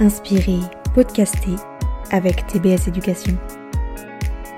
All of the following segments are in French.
inspirer, podcaster avec TBS Éducation.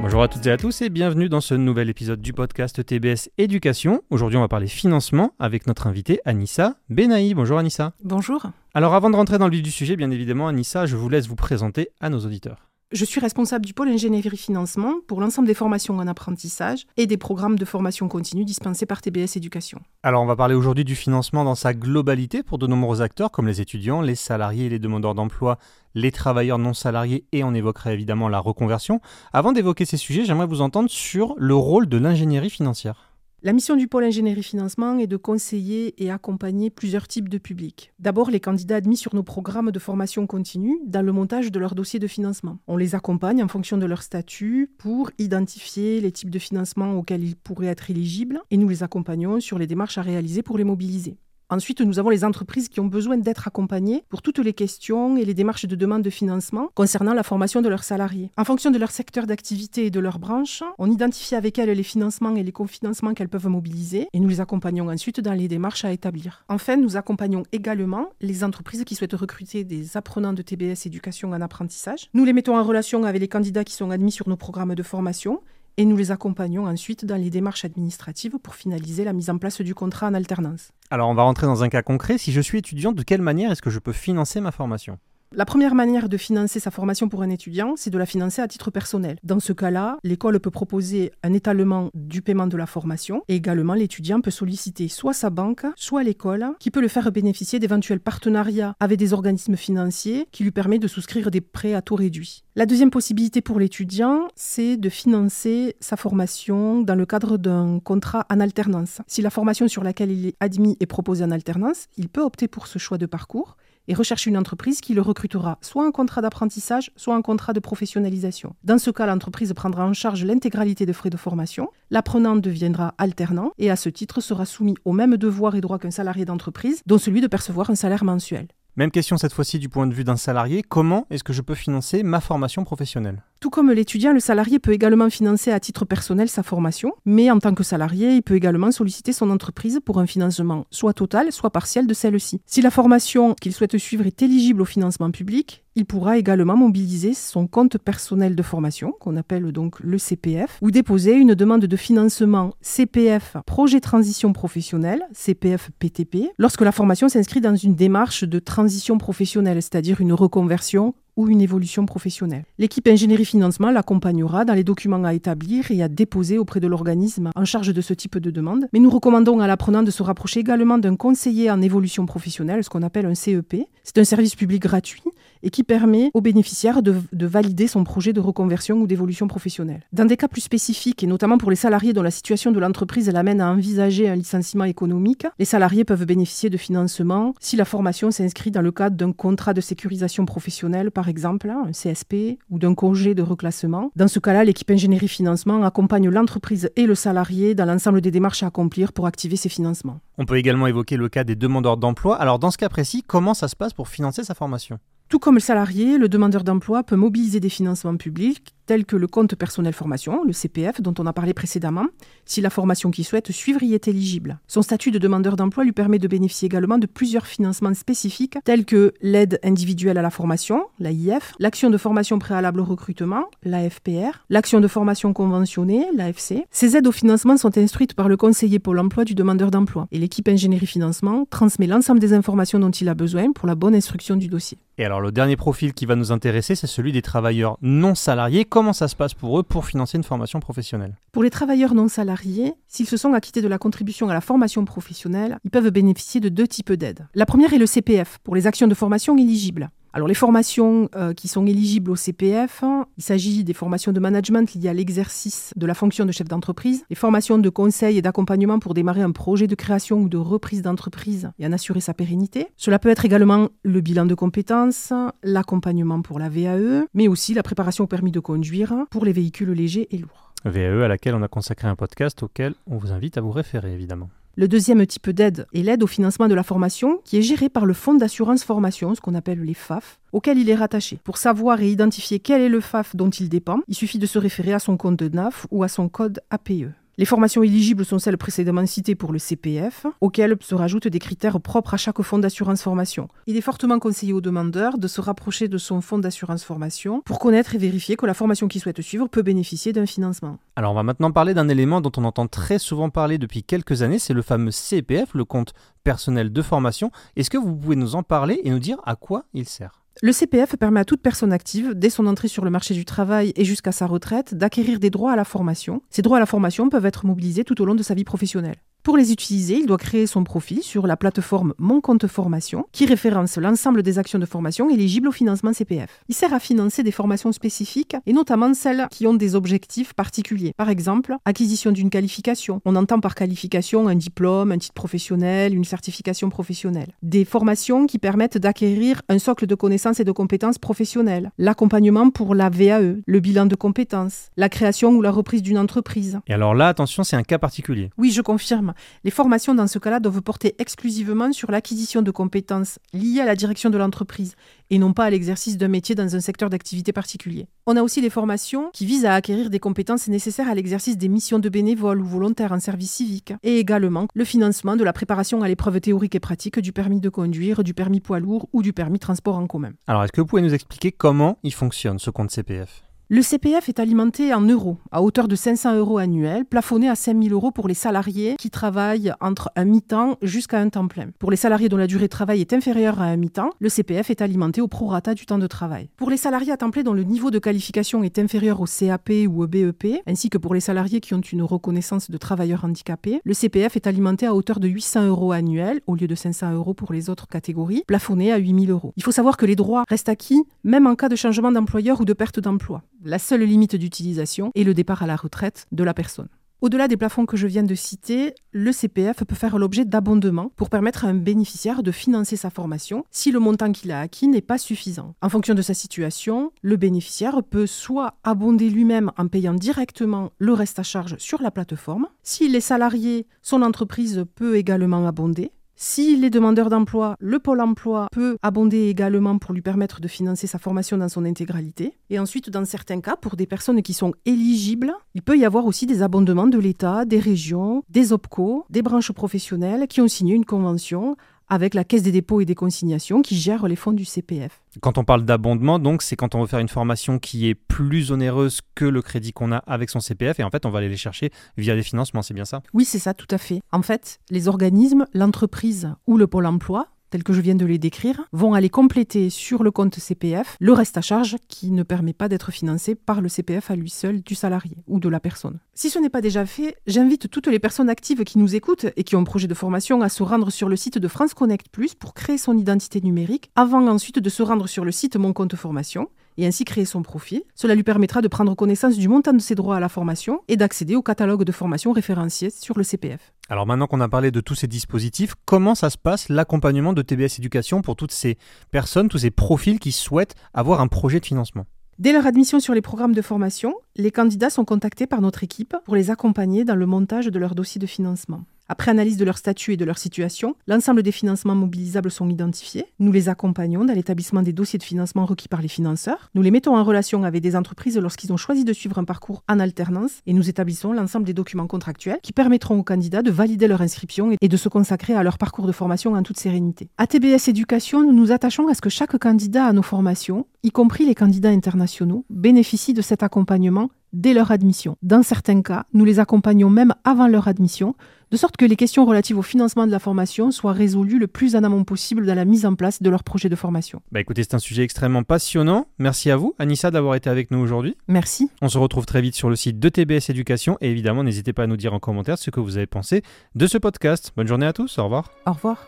Bonjour à toutes et à tous et bienvenue dans ce nouvel épisode du podcast TBS Éducation. Aujourd'hui, on va parler financement avec notre invitée Anissa Benaï. Bonjour Anissa. Bonjour. Alors avant de rentrer dans le vif du sujet, bien évidemment, Anissa, je vous laisse vous présenter à nos auditeurs. Je suis responsable du pôle ingénierie financement pour l'ensemble des formations en apprentissage et des programmes de formation continue dispensés par TBS Éducation. Alors on va parler aujourd'hui du financement dans sa globalité pour de nombreux acteurs comme les étudiants, les salariés les demandeurs d'emploi, les travailleurs non salariés et on évoquera évidemment la reconversion. Avant d'évoquer ces sujets, j'aimerais vous entendre sur le rôle de l'ingénierie financière. La mission du pôle ingénierie financement est de conseiller et accompagner plusieurs types de publics. D'abord, les candidats admis sur nos programmes de formation continue dans le montage de leur dossier de financement. On les accompagne en fonction de leur statut pour identifier les types de financement auxquels ils pourraient être éligibles et nous les accompagnons sur les démarches à réaliser pour les mobiliser. Ensuite, nous avons les entreprises qui ont besoin d'être accompagnées pour toutes les questions et les démarches de demande de financement concernant la formation de leurs salariés. En fonction de leur secteur d'activité et de leur branche, on identifie avec elles les financements et les cofinancements qu'elles peuvent mobiliser et nous les accompagnons ensuite dans les démarches à établir. Enfin, nous accompagnons également les entreprises qui souhaitent recruter des apprenants de TBS éducation en apprentissage. Nous les mettons en relation avec les candidats qui sont admis sur nos programmes de formation et nous les accompagnons ensuite dans les démarches administratives pour finaliser la mise en place du contrat en alternance. Alors on va rentrer dans un cas concret. Si je suis étudiant, de quelle manière est-ce que je peux financer ma formation? La première manière de financer sa formation pour un étudiant, c'est de la financer à titre personnel. Dans ce cas-là, l'école peut proposer un étalement du paiement de la formation et également l'étudiant peut solliciter soit sa banque, soit l'école qui peut le faire bénéficier d'éventuels partenariats avec des organismes financiers qui lui permettent de souscrire des prêts à taux réduit. La deuxième possibilité pour l'étudiant, c'est de financer sa formation dans le cadre d'un contrat en alternance. Si la formation sur laquelle il est admis est proposée en alternance, il peut opter pour ce choix de parcours et recherche une entreprise qui le recrutera soit un contrat d'apprentissage, soit un contrat de professionnalisation. Dans ce cas, l'entreprise prendra en charge l'intégralité des frais de formation, l'apprenant deviendra alternant et à ce titre sera soumis aux mêmes devoirs et droits qu'un salarié d'entreprise, dont celui de percevoir un salaire mensuel. Même question cette fois-ci du point de vue d'un salarié, comment est-ce que je peux financer ma formation professionnelle? Tout comme l'étudiant, le salarié peut également financer à titre personnel sa formation, mais en tant que salarié, il peut également solliciter son entreprise pour un financement soit total, soit partiel de celle-ci. Si la formation qu'il souhaite suivre est éligible au financement public, il pourra également mobiliser son compte personnel de formation, qu'on appelle donc le CPF, ou déposer une demande de financement CPF Projet Transition Professionnelle, CPF PTP, lorsque la formation s'inscrit dans une démarche de transition professionnelle, c'est-à-dire une reconversion ou une évolution professionnelle. L'équipe ingénierie financement l'accompagnera dans les documents à établir et à déposer auprès de l'organisme en charge de ce type de demande. Mais nous recommandons à l'apprenant de se rapprocher également d'un conseiller en évolution professionnelle, ce qu'on appelle un CEP. C'est un service public gratuit et qui permet aux bénéficiaires de, valider son projet de reconversion ou d'évolution professionnelle. Dans des cas plus spécifiques, et notamment pour les salariés dont la situation de l'entreprise l'amène à envisager un licenciement économique, les salariés peuvent bénéficier de financement si la formation s'inscrit dans le cadre d'un contrat de sécurisation professionnelle, par exemple, un CSP, ou d'un congé de reclassement. Dans ce cas-là, l'équipe ingénierie financement accompagne l'entreprise et le salarié dans l'ensemble des démarches à accomplir pour activer ces financements. On peut également évoquer le cas des demandeurs d'emploi. Alors dans ce cas précis, comment ça se passe pour financer sa formation? Tout comme le salarié, le demandeur d'emploi peut mobiliser des financements publics tels que le compte personnel formation, le CPF, dont on a parlé précédemment, si la formation qu'il souhaite suivre y est éligible. Son statut de demandeur d'emploi lui permet de bénéficier également de plusieurs financements spécifiques, tels que l'aide individuelle à la formation, l'AIF, l'action de formation préalable au recrutement, l'AFPR, l'action de formation conventionnée, l'AFC. Ces aides au financement sont instruites par le conseiller Pôle emploi du demandeur d'emploi, et l'équipe ingénierie financement transmet l'ensemble des informations dont il a besoin pour la bonne instruction du dossier. Et alors le dernier profil qui va nous intéresser, c'est celui des travailleurs non salariés. Comment ça se passe pour eux pour financer une formation professionnelle Pour les travailleurs non salariés, s'ils se sont acquittés de la contribution à la formation professionnelle, ils peuvent bénéficier de deux types d'aides. La première est le CPF, pour les actions de formation éligibles. Alors les formations euh, qui sont éligibles au CPF, il s'agit des formations de management liées à l'exercice de la fonction de chef d'entreprise, les formations de conseil et d'accompagnement pour démarrer un projet de création ou de reprise d'entreprise et en assurer sa pérennité. Cela peut être également le bilan de compétences, l'accompagnement pour la VAE, mais aussi la préparation au permis de conduire pour les véhicules légers et lourds. VAE à laquelle on a consacré un podcast auquel on vous invite à vous référer évidemment. Le deuxième type d'aide est l'aide au financement de la formation, qui est gérée par le Fonds d'assurance formation, ce qu'on appelle les FAF, auquel il est rattaché. Pour savoir et identifier quel est le FAF dont il dépend, il suffit de se référer à son compte de NAF ou à son code APE. Les formations éligibles sont celles précédemment citées pour le CPF, auxquelles se rajoutent des critères propres à chaque fonds d'assurance formation. Il est fortement conseillé aux demandeurs de se rapprocher de son fonds d'assurance formation pour connaître et vérifier que la formation qu'il souhaite suivre peut bénéficier d'un financement. Alors on va maintenant parler d'un élément dont on entend très souvent parler depuis quelques années, c'est le fameux CPF, le compte personnel de formation. Est-ce que vous pouvez nous en parler et nous dire à quoi il sert? Le CPF permet à toute personne active, dès son entrée sur le marché du travail et jusqu'à sa retraite, d'acquérir des droits à la formation. Ces droits à la formation peuvent être mobilisés tout au long de sa vie professionnelle. Pour les utiliser, il doit créer son profil sur la plateforme Mon compte formation qui référence l'ensemble des actions de formation éligibles au financement CPF. Il sert à financer des formations spécifiques et notamment celles qui ont des objectifs particuliers. Par exemple, acquisition d'une qualification. On entend par qualification un diplôme, un titre professionnel, une certification professionnelle. Des formations qui permettent d'acquérir un socle de connaissances et de compétences professionnelles. L'accompagnement pour la VAE, le bilan de compétences, la création ou la reprise d'une entreprise. Et alors là, attention, c'est un cas particulier. Oui, je confirme. Les formations dans ce cas-là doivent porter exclusivement sur l'acquisition de compétences liées à la direction de l'entreprise et non pas à l'exercice d'un métier dans un secteur d'activité particulier. On a aussi des formations qui visent à acquérir des compétences nécessaires à l'exercice des missions de bénévoles ou volontaires en service civique et également le financement de la préparation à l'épreuve théorique et pratique du permis de conduire, du permis poids lourd ou du permis transport en commun. Alors est-ce que vous pouvez nous expliquer comment il fonctionne ce compte CPF le CPF est alimenté en euros, à hauteur de 500 euros annuels, plafonné à 5 000 euros pour les salariés qui travaillent entre un mi-temps jusqu'à un temps plein. Pour les salariés dont la durée de travail est inférieure à un mi-temps, le CPF est alimenté au prorata du temps de travail. Pour les salariés à temps plein dont le niveau de qualification est inférieur au CAP ou au BEP, ainsi que pour les salariés qui ont une reconnaissance de travailleurs handicapés, le CPF est alimenté à hauteur de 800 euros annuels, au lieu de 500 euros pour les autres catégories, plafonné à 8 000 euros. Il faut savoir que les droits restent acquis même en cas de changement d'employeur ou de perte d'emploi. La seule limite d'utilisation est le départ à la retraite de la personne. Au-delà des plafonds que je viens de citer, le CPF peut faire l'objet d'abondements pour permettre à un bénéficiaire de financer sa formation si le montant qu'il a acquis n'est pas suffisant. En fonction de sa situation, le bénéficiaire peut soit abonder lui-même en payant directement le reste à charge sur la plateforme. S'il est salarié, son entreprise peut également abonder. Si les demandeurs d'emploi, le pôle emploi peut abonder également pour lui permettre de financer sa formation dans son intégralité. Et ensuite, dans certains cas, pour des personnes qui sont éligibles, il peut y avoir aussi des abondements de l'État, des régions, des OPCO, des branches professionnelles qui ont signé une convention avec la Caisse des dépôts et des consignations qui gère les fonds du CPF. Quand on parle d'abondement, donc c'est quand on veut faire une formation qui est plus onéreuse que le crédit qu'on a avec son CPF et en fait on va aller les chercher via des financements, c'est bien ça? Oui, c'est ça, tout à fait. En fait, les organismes, l'entreprise ou le pôle emploi tels que je viens de les décrire, vont aller compléter sur le compte CPF le reste à charge qui ne permet pas d'être financé par le CPF à lui seul du salarié ou de la personne. Si ce n'est pas déjà fait, j'invite toutes les personnes actives qui nous écoutent et qui ont un projet de formation à se rendre sur le site de France Connect Plus pour créer son identité numérique, avant ensuite de se rendre sur le site Mon compte formation et ainsi créer son profil. Cela lui permettra de prendre connaissance du montant de ses droits à la formation et d'accéder au catalogue de formation référencié sur le CPF. Alors maintenant qu'on a parlé de tous ces dispositifs, comment ça se passe l'accompagnement de TBS Éducation pour toutes ces personnes, tous ces profils qui souhaitent avoir un projet de financement? Dès leur admission sur les programmes de formation, les candidats sont contactés par notre équipe pour les accompagner dans le montage de leur dossier de financement. Après analyse de leur statut et de leur situation, l'ensemble des financements mobilisables sont identifiés. Nous les accompagnons dans l'établissement des dossiers de financement requis par les financeurs. Nous les mettons en relation avec des entreprises lorsqu'ils ont choisi de suivre un parcours en alternance et nous établissons l'ensemble des documents contractuels qui permettront aux candidats de valider leur inscription et de se consacrer à leur parcours de formation en toute sérénité. À TBS Éducation, nous nous attachons à ce que chaque candidat à nos formations, y compris les candidats internationaux, bénéficie de cet accompagnement dès leur admission. Dans certains cas, nous les accompagnons même avant leur admission, de sorte que les questions relatives au financement de la formation soient résolues le plus en amont possible dans la mise en place de leur projet de formation. Bah écoutez, c'est un sujet extrêmement passionnant. Merci à vous, Anissa, d'avoir été avec nous aujourd'hui. Merci. On se retrouve très vite sur le site de TBS Éducation et évidemment, n'hésitez pas à nous dire en commentaire ce que vous avez pensé de ce podcast. Bonne journée à tous, au revoir. Au revoir.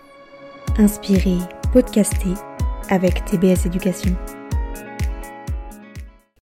Inspirez, podcastez avec TBS Éducation.